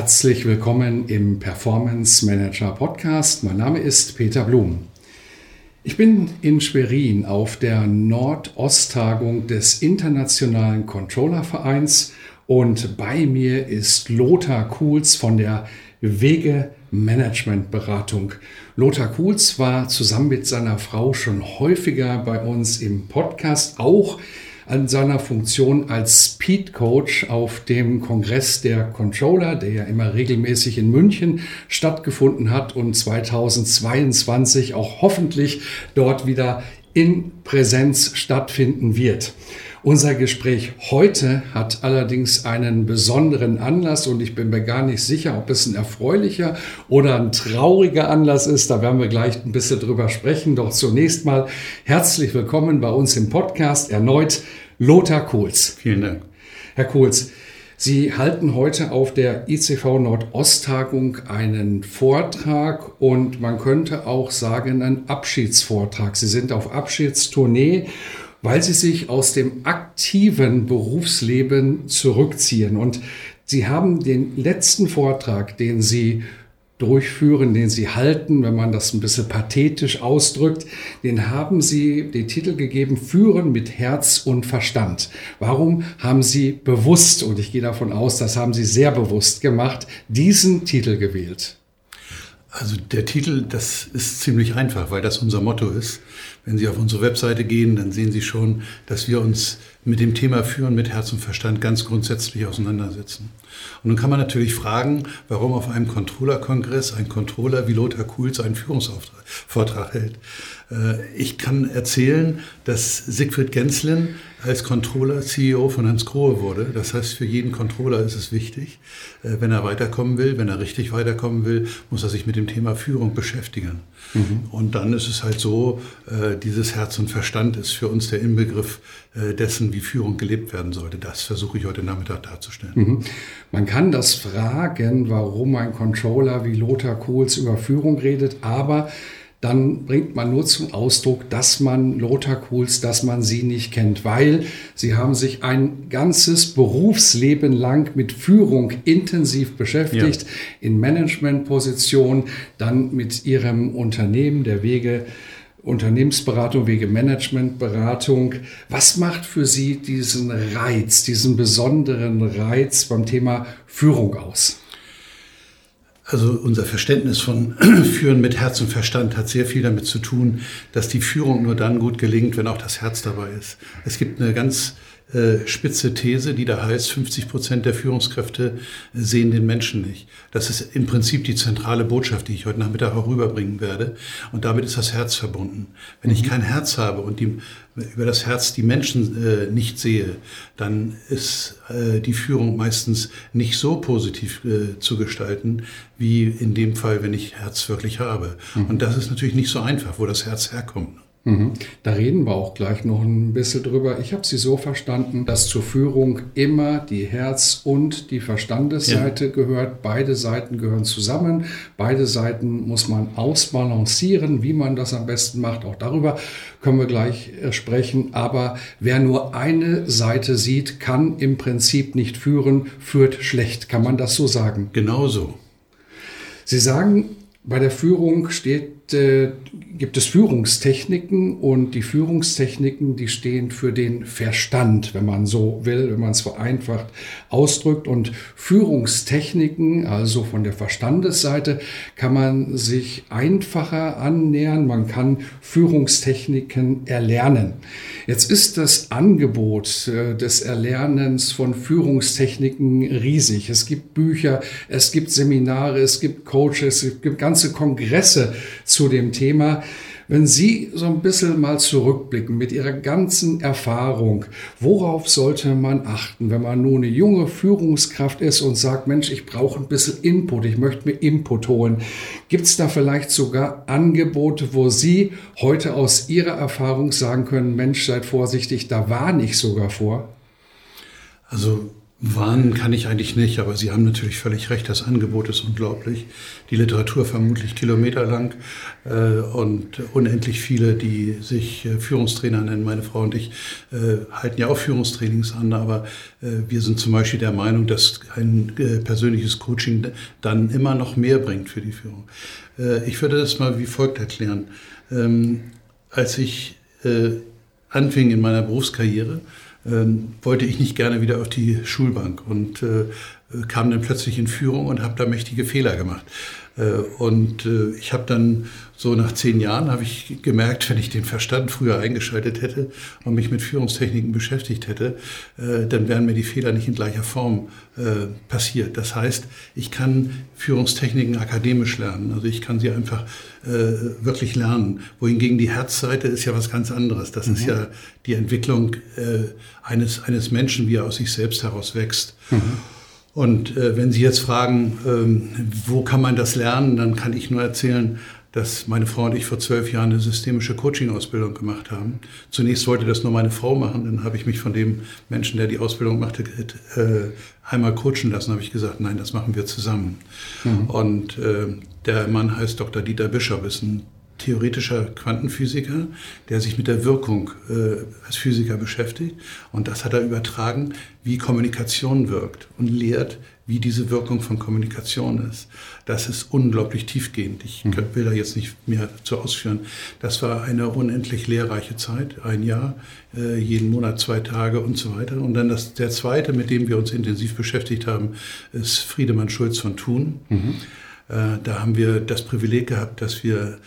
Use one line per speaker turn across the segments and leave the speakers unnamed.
Herzlich willkommen im Performance Manager Podcast. Mein Name ist Peter Blum. Ich bin in Schwerin auf der Nordost-Tagung des Internationalen Controller-Vereins und bei mir ist Lothar Kuhls von der Wege Management Beratung. Lothar Kuhls war zusammen mit seiner Frau schon häufiger bei uns im Podcast, auch an seiner Funktion als Speed Coach auf dem Kongress der Controller, der ja immer regelmäßig in München stattgefunden hat und 2022 auch hoffentlich dort wieder in Präsenz stattfinden wird. Unser Gespräch heute hat allerdings einen besonderen Anlass und ich bin mir gar nicht sicher, ob es ein erfreulicher oder ein trauriger Anlass ist. Da werden wir gleich ein bisschen drüber sprechen. Doch zunächst mal herzlich willkommen bei uns im Podcast erneut Lothar Kohls.
Vielen Dank.
Herr Kohls, Sie halten heute auf der ICV Nordosttagung einen Vortrag und man könnte auch sagen, einen Abschiedsvortrag. Sie sind auf Abschiedstournee weil sie sich aus dem aktiven Berufsleben zurückziehen. Und sie haben den letzten Vortrag, den sie durchführen, den sie halten, wenn man das ein bisschen pathetisch ausdrückt, den haben sie den Titel gegeben, Führen mit Herz und Verstand. Warum haben sie bewusst, und ich gehe davon aus, das haben sie sehr bewusst gemacht, diesen Titel gewählt?
Also der Titel, das ist ziemlich einfach, weil das unser Motto ist. Wenn Sie auf unsere Webseite gehen, dann sehen Sie schon, dass wir uns mit dem Thema Führen mit Herz und Verstand ganz grundsätzlich auseinandersetzen. Und nun kann man natürlich fragen, warum auf einem Controller-Kongress ein Controller wie Lothar Kuhls einen Führungsvortrag hält. Äh, ich kann erzählen, dass Siegfried Genslin als Controller CEO von Hans Grohe wurde. Das heißt, für jeden Controller ist es wichtig, äh, wenn er weiterkommen will, wenn er richtig weiterkommen will, muss er sich mit dem Thema Führung beschäftigen. Mhm. Und dann ist es halt so, äh, dieses Herz und Verstand ist für uns der Inbegriff dessen, wie Führung gelebt werden sollte. Das versuche ich heute Nachmittag darzustellen. Mhm.
Man kann das fragen, warum ein Controller wie Lothar Kohls über Führung redet, aber dann bringt man nur zum Ausdruck, dass man Lothar Kohls, dass man sie nicht kennt, weil sie haben sich ein ganzes Berufsleben lang mit Führung intensiv beschäftigt, ja. in Managementposition, dann mit ihrem Unternehmen der Wege Unternehmensberatung, Wege Managementberatung. Was macht für Sie diesen Reiz, diesen besonderen Reiz beim Thema Führung aus?
Also unser Verständnis von Führen mit Herz und Verstand hat sehr viel damit zu tun, dass die Führung nur dann gut gelingt, wenn auch das Herz dabei ist. Es gibt eine ganz äh, spitze These, die da heißt, 50 Prozent der Führungskräfte sehen den Menschen nicht. Das ist im Prinzip die zentrale Botschaft, die ich heute Nachmittag auch rüberbringen werde. Und damit ist das Herz verbunden. Wenn mhm. ich kein Herz habe und die, über das Herz die Menschen äh, nicht sehe, dann ist äh, die Führung meistens nicht so positiv äh, zu gestalten, wie in dem Fall, wenn ich Herz wirklich habe. Mhm. Und das ist natürlich nicht so einfach, wo das Herz herkommt.
Mhm. Da reden wir auch gleich noch ein bisschen drüber. Ich habe Sie so verstanden, dass zur Führung immer die Herz- und die Verstandesseite ja. gehört. Beide Seiten gehören zusammen. Beide Seiten muss man ausbalancieren, wie man das am besten macht. Auch darüber können wir gleich äh, sprechen. Aber wer nur eine Seite sieht, kann im Prinzip nicht führen, führt schlecht. Kann man das so sagen?
Genauso.
Sie sagen, bei der Führung steht äh, gibt es Führungstechniken und die Führungstechniken, die stehen für den Verstand, wenn man so will, wenn man es vereinfacht ausdrückt. Und Führungstechniken, also von der Verstandesseite, kann man sich einfacher annähern. Man kann Führungstechniken erlernen. Jetzt ist das Angebot äh, des Erlernens von Führungstechniken riesig. Es gibt Bücher, es gibt Seminare, es gibt Coaches, es gibt ganz ganze Kongresse zu dem Thema. Wenn Sie so ein bisschen mal zurückblicken mit Ihrer ganzen Erfahrung, worauf sollte man achten, wenn man nur eine junge Führungskraft ist und sagt, Mensch, ich brauche ein bisschen Input, ich möchte mir Input holen. Gibt es da vielleicht sogar Angebote, wo Sie heute aus Ihrer Erfahrung sagen können, Mensch, seid vorsichtig, da war nicht sogar vor?
Also Warnen kann ich eigentlich nicht, aber Sie haben natürlich völlig recht, das Angebot ist unglaublich. Die Literatur vermutlich kilometerlang äh, und unendlich viele, die sich äh, Führungstrainer nennen. Meine Frau und ich äh, halten ja auch Führungstrainings an, aber äh, wir sind zum Beispiel der Meinung, dass ein äh, persönliches Coaching dann immer noch mehr bringt für die Führung. Äh, ich würde das mal wie folgt erklären. Ähm, als ich anfing in meiner Berufskarriere, ähm, wollte ich nicht gerne wieder auf die Schulbank und äh, kam dann plötzlich in Führung und habe da mächtige Fehler gemacht. Äh, und äh, ich habe dann so nach zehn Jahren habe ich gemerkt, wenn ich den Verstand früher eingeschaltet hätte und mich mit Führungstechniken beschäftigt hätte, äh, dann wären mir die Fehler nicht in gleicher Form passiert. Das heißt, ich kann Führungstechniken akademisch lernen. Also ich kann sie einfach wirklich lernen. Wohingegen die Herzseite ist ja was ganz anderes. Das mhm. ist ja die Entwicklung eines, eines Menschen, wie er aus sich selbst heraus wächst. Mhm. Und äh, wenn Sie jetzt fragen, ähm, wo kann man das lernen, dann kann ich nur erzählen, dass meine Frau und ich vor zwölf Jahren eine systemische Coaching-Ausbildung gemacht haben. Zunächst wollte das nur meine Frau machen, dann habe ich mich von dem Menschen, der die Ausbildung machte, äh, einmal coachen lassen, habe ich gesagt, nein, das machen wir zusammen. Mhm. Und äh, der Mann heißt Dr. Dieter Bischof, ist ein theoretischer Quantenphysiker, der sich mit der Wirkung äh, als Physiker beschäftigt. Und das hat er übertragen, wie Kommunikation wirkt und lehrt, wie diese Wirkung von Kommunikation ist. Das ist unglaublich tiefgehend. Ich mhm. will da jetzt nicht mehr zu ausführen. Das war eine unendlich lehrreiche Zeit, ein Jahr, äh, jeden Monat zwei Tage und so weiter. Und dann das, der zweite, mit dem wir uns intensiv beschäftigt haben, ist Friedemann Schulz von Thun. Mhm. Äh, da haben wir das Privileg gehabt, dass wir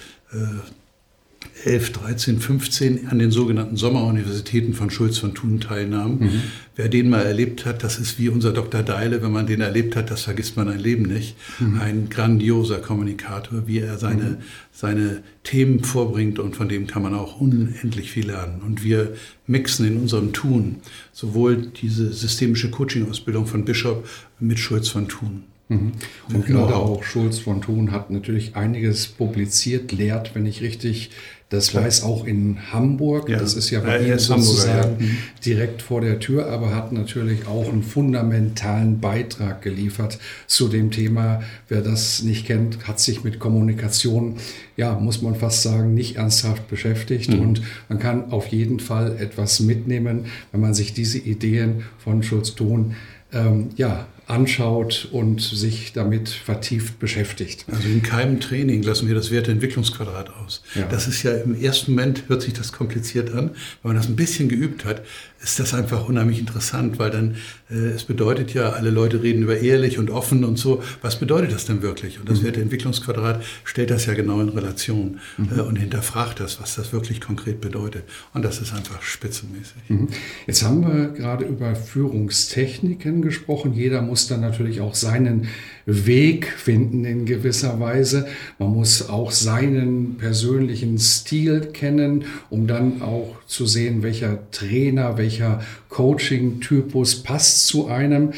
11, 13, 15 an den sogenannten Sommeruniversitäten von Schulz von Thun teilnahmen. Mhm. Wer den mal erlebt hat, das ist wie unser Dr. Deile, wenn man den erlebt hat, das vergisst man ein Leben nicht. Mhm. Ein grandioser Kommunikator, wie er seine, mhm. seine Themen vorbringt und von dem kann man auch unendlich viel lernen. Und wir mixen in unserem Tun sowohl diese systemische Coaching-Ausbildung von Bischof mit Schulz von Thun.
Mhm. Und genau. gerade auch Schulz von Thun hat natürlich einiges publiziert, lehrt, wenn ich richtig das Klar. weiß, auch in Hamburg. Ja. Das ist ja bei ja, Ihnen sozusagen ja. Mhm. direkt vor der Tür, aber hat natürlich auch einen fundamentalen Beitrag geliefert zu dem Thema. Wer das nicht kennt, hat sich mit Kommunikation, ja, muss man fast sagen, nicht ernsthaft beschäftigt. Mhm. Und man kann auf jeden Fall etwas mitnehmen, wenn man sich diese Ideen von Schulz-Thun ähm, ja, anschaut und sich damit vertieft beschäftigt.
Also in keinem Training lassen wir das Werteentwicklungsquadrat aus. Ja. Das ist ja im ersten Moment, hört sich das kompliziert an. Wenn man das ein bisschen geübt hat, ist das einfach unheimlich interessant, weil dann, äh, es bedeutet ja, alle Leute reden über ehrlich und offen und so. Was bedeutet das denn wirklich? Und das mhm. Werteentwicklungsquadrat stellt das ja genau in Relation mhm. äh, und hinterfragt das, was das wirklich konkret bedeutet. Und das ist einfach spitzenmäßig.
Mhm. Jetzt haben wir gerade über Führungstechniken gesprochen. Jeder muss muss dann natürlich auch seinen Weg finden in gewisser Weise. Man muss auch seinen persönlichen Stil kennen, um dann auch zu sehen, welcher Trainer, welcher Coaching-Typus passt zu einem.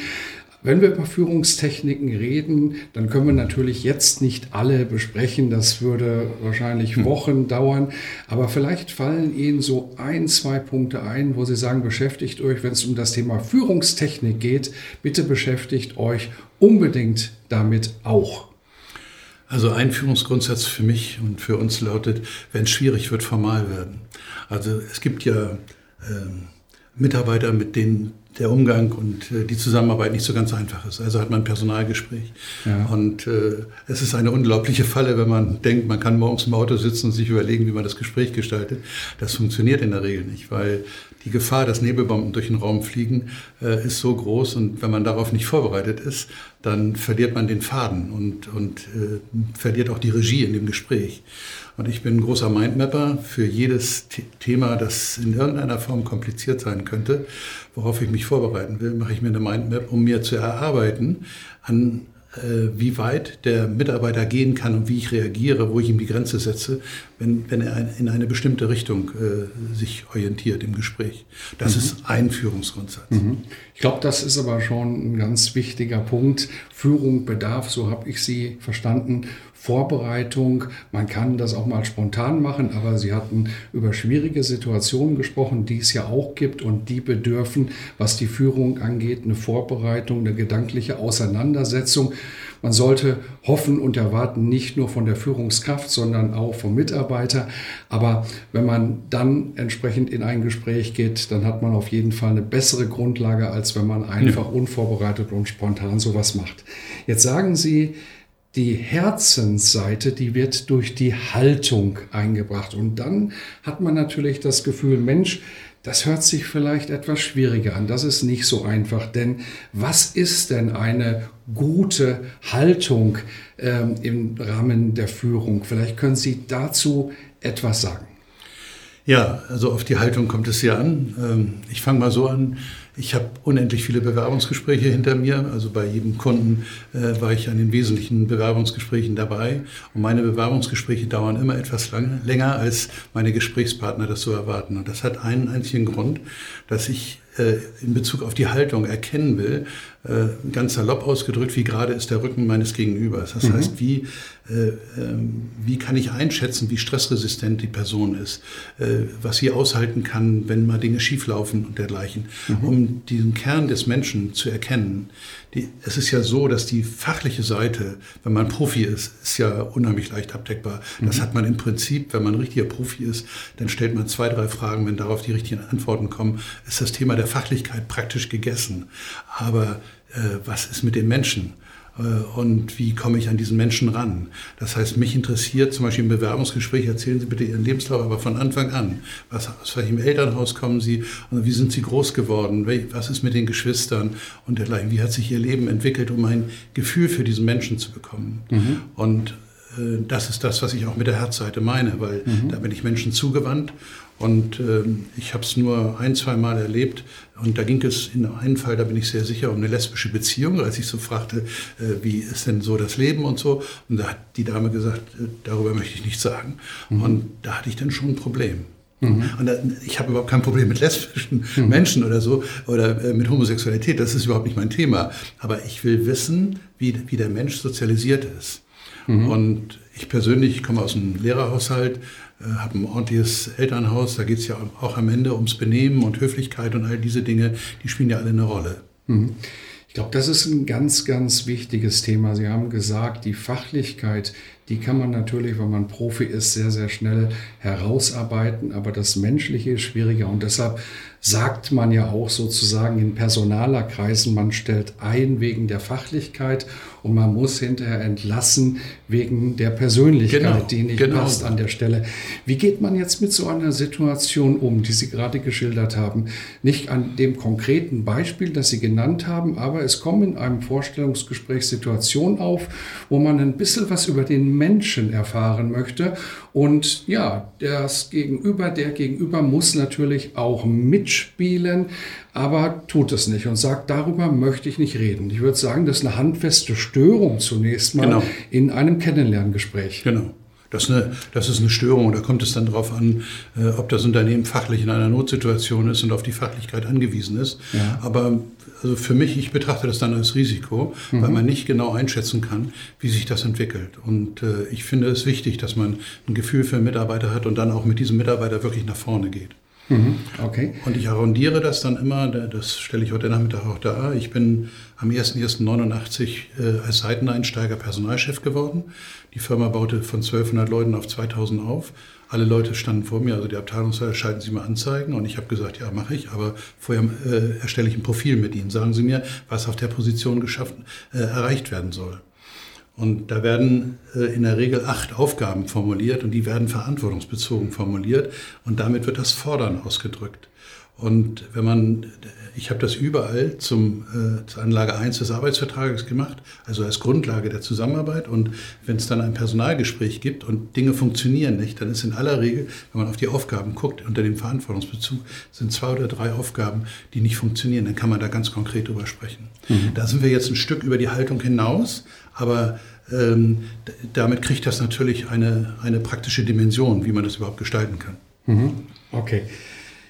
Wenn wir über Führungstechniken reden, dann können wir natürlich jetzt nicht alle besprechen. Das würde wahrscheinlich hm. Wochen dauern. Aber vielleicht fallen Ihnen so ein, zwei Punkte ein, wo Sie sagen, beschäftigt euch, wenn es um das Thema Führungstechnik geht, bitte beschäftigt euch unbedingt damit auch.
Also ein Führungsgrundsatz für mich und für uns lautet, wenn es schwierig wird, formal werden. Also es gibt ja äh, Mitarbeiter, mit denen der Umgang und äh, die Zusammenarbeit nicht so ganz einfach ist. Also hat man ein Personalgespräch. Ja. Und äh, es ist eine unglaubliche Falle, wenn man denkt, man kann morgens im Auto sitzen und sich überlegen, wie man das Gespräch gestaltet. Das funktioniert in der Regel nicht, weil die Gefahr, dass Nebelbomben durch den Raum fliegen, äh, ist so groß und wenn man darauf nicht vorbereitet ist, dann verliert man den Faden und, und äh, verliert auch die Regie in dem Gespräch. Und ich bin ein großer Mindmapper für jedes Thema, das in irgendeiner Form kompliziert sein könnte, worauf ich mich vorbereiten will, mache ich mir eine Mindmap, um mir zu erarbeiten, an äh, wie weit der Mitarbeiter gehen kann und wie ich reagiere, wo ich ihm die Grenze setze, wenn, wenn er in eine bestimmte Richtung äh, sich orientiert im Gespräch. Das mhm. ist ein Führungsgrundsatz. Mhm.
Ich glaube, das ist aber schon ein ganz wichtiger Punkt. Führung bedarf, so habe ich Sie verstanden, Vorbereitung. Man kann das auch mal spontan machen, aber Sie hatten über schwierige Situationen gesprochen, die es ja auch gibt und die bedürfen, was die Führung angeht, eine Vorbereitung, eine gedankliche Auseinandersetzung. Man sollte hoffen und erwarten, nicht nur von der Führungskraft, sondern auch vom Mitarbeiter. Aber wenn man dann entsprechend in ein Gespräch geht, dann hat man auf jeden Fall eine bessere Grundlage, als wenn man einfach ja. unvorbereitet und spontan sowas macht. Jetzt sagen Sie, die Herzensseite, die wird durch die Haltung eingebracht. Und dann hat man natürlich das Gefühl, Mensch, das hört sich vielleicht etwas schwieriger an. Das ist nicht so einfach. Denn was ist denn eine gute Haltung ähm, im Rahmen der Führung? Vielleicht können Sie dazu etwas sagen.
Ja, also auf die Haltung kommt es ja an. Ähm, ich fange mal so an. Ich habe unendlich viele Bewerbungsgespräche hinter mir. Also bei jedem Kunden äh, war ich an den wesentlichen Bewerbungsgesprächen dabei. Und meine Bewerbungsgespräche dauern immer etwas lang, länger, als meine Gesprächspartner das so erwarten. Und das hat einen einzigen Grund, dass ich äh, in Bezug auf die Haltung erkennen will, ganz salopp ausgedrückt, wie gerade ist der Rücken meines Gegenübers. Das mhm. heißt, wie, äh, ähm, wie kann ich einschätzen, wie stressresistent die Person ist, äh, was sie aushalten kann, wenn mal Dinge schieflaufen und dergleichen, mhm. um diesen Kern des Menschen zu erkennen. Die, es ist ja so, dass die fachliche Seite, wenn man Profi ist, ist ja unheimlich leicht abdeckbar. Das mhm. hat man im Prinzip, wenn man richtiger Profi ist, dann stellt man zwei, drei Fragen, wenn darauf die richtigen Antworten kommen, ist das Thema der Fachlichkeit praktisch gegessen. Aber äh, was ist mit dem Menschen? Äh, und wie komme ich an diesen Menschen ran? Das heißt, mich interessiert zum Beispiel im Bewerbungsgespräch, erzählen Sie bitte Ihren Lebenslauf, aber von Anfang an. Was, aus welchem Elternhaus kommen Sie und wie sind Sie groß geworden? Was ist mit den Geschwistern und dergleichen? Wie hat sich Ihr Leben entwickelt, um ein Gefühl für diesen Menschen zu bekommen? Mhm. Und äh, das ist das, was ich auch mit der Herzseite meine, weil mhm. da bin ich Menschen zugewandt und ähm, ich habe es nur ein, zwei Mal erlebt. Und da ging es in einem Fall, da bin ich sehr sicher, um eine lesbische Beziehung, als ich so fragte, äh, wie ist denn so das Leben und so. Und da hat die Dame gesagt, äh, darüber möchte ich nichts sagen. Mhm. Und da hatte ich dann schon ein Problem. Mhm. Und da, ich habe überhaupt kein Problem mit lesbischen mhm. Menschen oder so oder äh, mit Homosexualität. Das ist überhaupt nicht mein Thema. Aber ich will wissen, wie, wie der Mensch sozialisiert ist. Mhm. Und ich persönlich komme aus einem Lehrerhaushalt, äh, habe ein ordentliches Elternhaus. Da geht es ja auch am Ende ums Benehmen und Höflichkeit und all diese Dinge, die spielen ja alle eine Rolle.
Mhm. Ich glaube, das ist ein ganz, ganz wichtiges Thema. Sie haben gesagt, die Fachlichkeit, die kann man natürlich, wenn man Profi ist, sehr, sehr schnell herausarbeiten, aber das Menschliche ist schwieriger und deshalb sagt man ja auch sozusagen in Personalerkreisen, man stellt ein wegen der Fachlichkeit und man muss hinterher entlassen wegen der Persönlichkeit, genau, die nicht genau. passt an der Stelle. Wie geht man jetzt mit so einer Situation um, die Sie gerade geschildert haben? Nicht an dem konkreten Beispiel, das Sie genannt haben, aber es kommen in einem Vorstellungsgespräch Situationen auf, wo man ein bisschen was über den Menschen erfahren möchte und ja, das Gegenüber, der Gegenüber muss natürlich auch mitspielen, aber tut es nicht und sagt, darüber möchte ich nicht reden. Ich würde sagen, das ist eine handfeste Störung zunächst mal genau. in einem Kennenlerngespräch.
Genau. Das ist, eine, das ist eine Störung. Da kommt es dann darauf an, äh, ob das Unternehmen fachlich in einer Notsituation ist und auf die Fachlichkeit angewiesen ist. Ja. Aber also für mich, ich betrachte das dann als Risiko, mhm. weil man nicht genau einschätzen kann, wie sich das entwickelt. Und äh, ich finde es wichtig, dass man ein Gefühl für einen Mitarbeiter hat und dann auch mit diesem Mitarbeiter wirklich nach vorne geht. Mhm. Okay. Und ich arrondiere das dann immer, das stelle ich heute Nachmittag auch da. Ich bin am 01.01.89 äh, als Seiteneinsteiger Personalchef geworden. Die Firma baute von 1200 Leuten auf 2000 auf. Alle Leute standen vor mir, also die Abteilungsleiter, schalten Sie mal Anzeigen. Und ich habe gesagt, ja, mache ich, aber vorher äh, erstelle ich ein Profil mit Ihnen. Sagen Sie mir, was auf der Position geschaffen, äh, erreicht werden soll. Und da werden äh, in der Regel acht Aufgaben formuliert und die werden verantwortungsbezogen formuliert und damit wird das Fordern ausgedrückt. Und wenn man, ich habe das überall zum, äh, zur Anlage 1 des Arbeitsvertrages gemacht, also als Grundlage der Zusammenarbeit. Und wenn es dann ein Personalgespräch gibt und Dinge funktionieren nicht, dann ist in aller Regel, wenn man auf die Aufgaben guckt, unter dem Verantwortungsbezug sind zwei oder drei Aufgaben, die nicht funktionieren. Dann kann man da ganz konkret drüber sprechen. Mhm. Da sind wir jetzt ein Stück über die Haltung hinaus, aber ähm, damit kriegt das natürlich eine, eine praktische Dimension, wie man das überhaupt gestalten kann.
Mhm. Okay.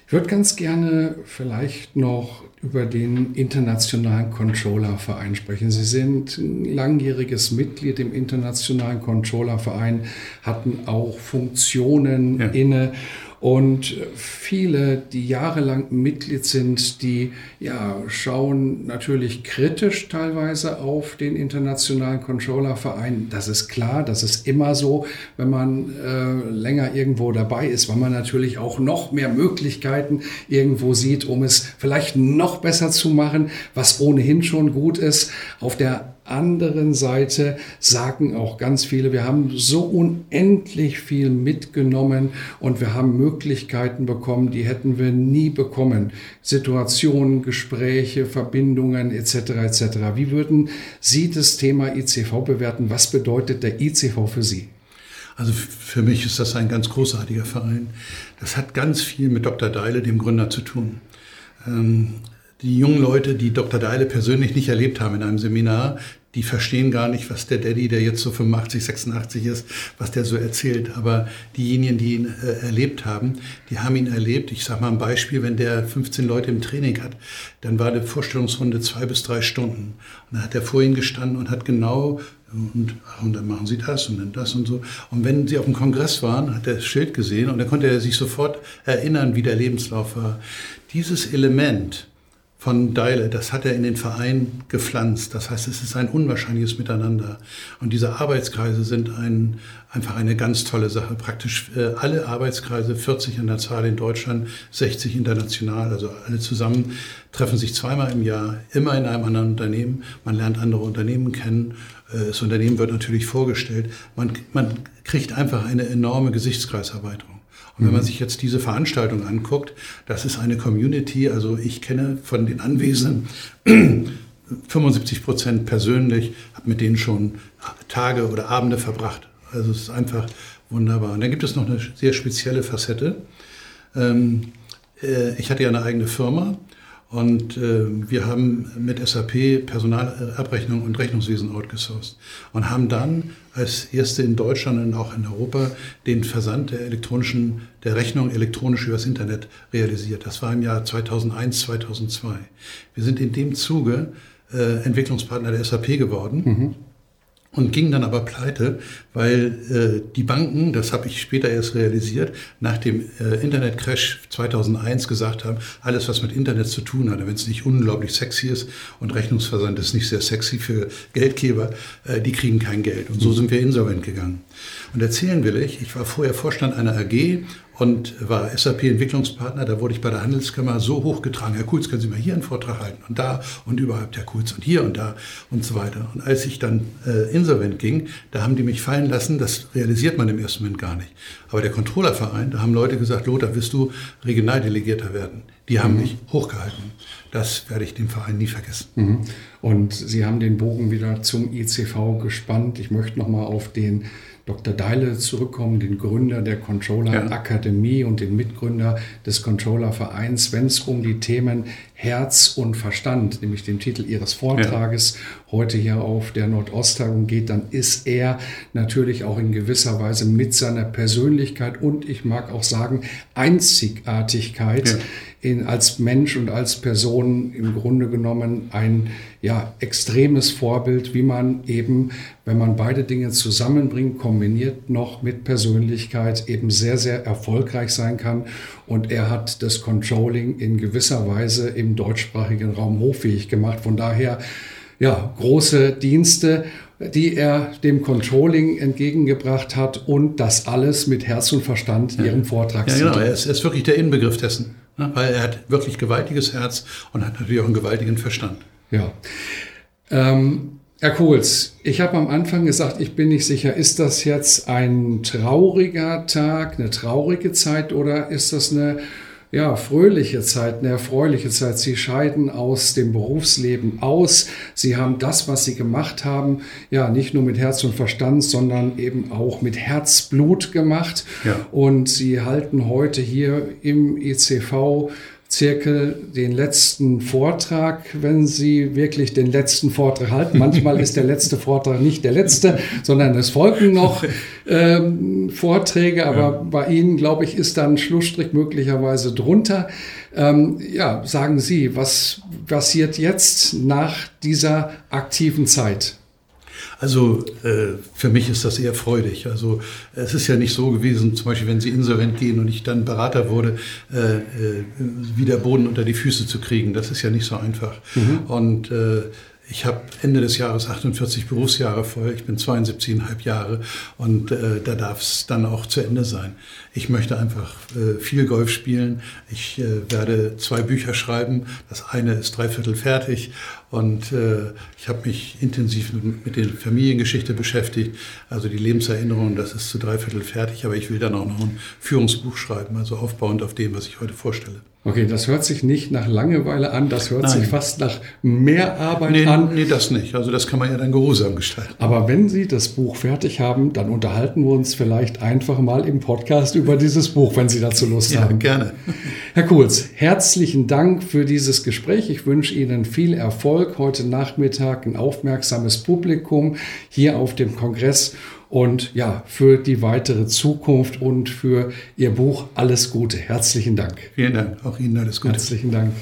Ich würde ganz gerne vielleicht noch über den Internationalen Controller-Verein sprechen. Sie sind ein langjähriges Mitglied im Internationalen Controller-Verein, hatten auch Funktionen ja. inne und viele, die jahrelang Mitglied sind, die ja, schauen natürlich kritisch teilweise auf den internationalen Controllerverein. Das ist klar, das ist immer so, wenn man äh, länger irgendwo dabei ist, weil man natürlich auch noch mehr Möglichkeiten irgendwo sieht, um es vielleicht noch besser zu machen, was ohnehin schon gut ist. Auf der anderen Seite sagen auch ganz viele, wir haben so unendlich viel mitgenommen und wir haben Möglichkeiten bekommen, die hätten wir nie bekommen. Situationen, Gespräche, Verbindungen etc. etc. Wie würden Sie das Thema ICV bewerten? Was bedeutet der ICV für Sie?
Also für mich ist das ein ganz großartiger Verein. Das hat ganz viel mit Dr. Deile, dem Gründer, zu tun. Ähm, die jungen Leute, die Dr. Deile persönlich nicht erlebt haben in einem Seminar, die verstehen gar nicht, was der Daddy, der jetzt so 85, 86 ist, was der so erzählt. Aber diejenigen, die ihn äh, erlebt haben, die haben ihn erlebt. Ich sage mal ein Beispiel, wenn der 15 Leute im Training hat, dann war die Vorstellungsrunde zwei bis drei Stunden. Und dann hat er vor ihnen gestanden und hat genau und, und dann machen sie das und dann das und so. Und wenn sie auf dem Kongress waren, hat er das Schild gesehen und dann konnte er sich sofort erinnern, wie der Lebenslauf war. Dieses Element, von Deile, das hat er in den Verein gepflanzt. Das heißt, es ist ein unwahrscheinliches Miteinander. Und diese Arbeitskreise sind ein, einfach eine ganz tolle Sache. Praktisch äh, alle Arbeitskreise, 40 in der Zahl in Deutschland, 60 international, also alle zusammen, treffen sich zweimal im Jahr, immer in einem anderen Unternehmen. Man lernt andere Unternehmen kennen. Äh, das Unternehmen wird natürlich vorgestellt. Man, man kriegt einfach eine enorme Gesichtskreiserweiterung. Und wenn man mhm. sich jetzt diese Veranstaltung anguckt, das ist eine Community, also ich kenne von den Anwesenden 75 Prozent persönlich, habe mit denen schon Tage oder Abende verbracht. Also es ist einfach wunderbar. Und dann gibt es noch eine sehr spezielle Facette. Ähm, äh, ich hatte ja eine eigene Firma und äh, wir haben mit SAP Personalabrechnung und Rechnungswesen outgesourced und haben dann als erste in Deutschland und auch in Europa den Versand der elektronischen, der Rechnung elektronisch übers Internet realisiert. Das war im Jahr 2001, 2002. Wir sind in dem Zuge äh, Entwicklungspartner der SAP geworden. Mhm und ging dann aber pleite, weil äh, die Banken, das habe ich später erst realisiert, nach dem äh, Internetcrash 2001 gesagt haben, alles was mit Internet zu tun hat, wenn es nicht unglaublich sexy ist und Rechnungsversand ist nicht sehr sexy für Geldgeber, äh, die kriegen kein Geld. Und so sind wir insolvent gegangen. Und erzählen will ich, ich war vorher Vorstand einer AG und war SAP-Entwicklungspartner. Da wurde ich bei der Handelskammer so hochgetragen. Herr Kulz, können Sie mal hier einen Vortrag halten und da und überhaupt Herr Kulz und hier und da und so weiter. Und als ich dann äh, insolvent ging, da haben die mich fallen lassen. Das realisiert man im ersten Moment gar nicht. Aber der Controllerverein, da haben Leute gesagt, Lothar, wirst du Regionaldelegierter werden. Die haben mhm. mich hochgehalten. Das werde ich dem Verein nie vergessen.
Mhm. Und Sie haben den Bogen wieder zum ICV gespannt. Ich möchte noch mal auf den Dr. Deile zurückkommen, den Gründer der Controller ja. Akademie und den Mitgründer des Controller Vereins, wenn es um die Themen Herz und Verstand, nämlich dem Titel Ihres Vortrages, ja. heute hier auf der Nordosttagung geht, dann ist er natürlich auch in gewisser Weise mit seiner Persönlichkeit und ich mag auch sagen Einzigartigkeit ja. in, als Mensch und als Person im Grunde genommen ein ja, extremes Vorbild, wie man eben, wenn man beide Dinge zusammenbringt, kombiniert noch mit Persönlichkeit eben sehr, sehr erfolgreich sein kann. Und er hat das Controlling in gewisser Weise im deutschsprachigen Raum hochfähig gemacht. Von daher, ja, große Dienste, die er dem Controlling entgegengebracht hat und das alles mit Herz und Verstand ihrem Vortrag.
Ja, genau, er ist, er ist wirklich der Inbegriff dessen, ne? weil er hat wirklich gewaltiges Herz und hat natürlich auch einen gewaltigen Verstand.
Ja. Ähm, Herr Kohls, ich habe am Anfang gesagt, ich bin nicht sicher, ist das jetzt ein trauriger Tag, eine traurige Zeit oder ist das eine ja, fröhliche Zeit, eine erfreuliche Zeit. Sie scheiden aus dem Berufsleben aus. Sie haben das, was Sie gemacht haben, ja, nicht nur mit Herz und Verstand, sondern eben auch mit Herzblut gemacht. Ja. Und Sie halten heute hier im ECV Zirkel den letzten Vortrag, wenn Sie wirklich den letzten Vortrag halten. Manchmal ist der letzte Vortrag nicht der letzte, sondern es folgen noch ähm, Vorträge, aber ja. bei Ihnen, glaube ich, ist da ein Schlussstrich möglicherweise drunter. Ähm, ja, sagen Sie, was passiert jetzt nach dieser aktiven Zeit?
Also äh, für mich ist das eher freudig. Also es ist ja nicht so gewesen, zum Beispiel wenn Sie insolvent gehen und ich dann Berater wurde, äh, äh, wieder Boden unter die Füße zu kriegen. Das ist ja nicht so einfach. Mhm. Und äh, ich habe Ende des Jahres 48 Berufsjahre voll. Ich bin 72,5 Jahre und äh, da darf es dann auch zu Ende sein. Ich möchte einfach äh, viel Golf spielen. Ich äh, werde zwei Bücher schreiben. Das eine ist dreiviertel fertig und äh, ich habe mich intensiv mit, mit der Familiengeschichte beschäftigt. Also die Lebenserinnerung, das ist zu dreiviertel fertig, aber ich will dann auch noch ein Führungsbuch schreiben, also aufbauend auf dem, was ich heute vorstelle.
Okay, das hört sich nicht nach Langeweile an, das hört Nein. sich fast nach mehr Arbeit
nee,
an.
Nee, das nicht. Also das kann man ja dann geruhsam gestalten.
Aber wenn Sie das Buch fertig haben, dann unterhalten wir uns vielleicht einfach mal im Podcast über dieses Buch, wenn Sie dazu Lust ja, haben.
gerne.
Herr Kurz, herzlichen Dank für dieses Gespräch. Ich wünsche Ihnen viel Erfolg heute Nachmittag, ein aufmerksames Publikum hier auf dem Kongress und ja, für die weitere Zukunft und für Ihr Buch alles Gute. Herzlichen Dank.
Vielen Dank. Auch Ihnen alles Gute.
Herzlichen Dank.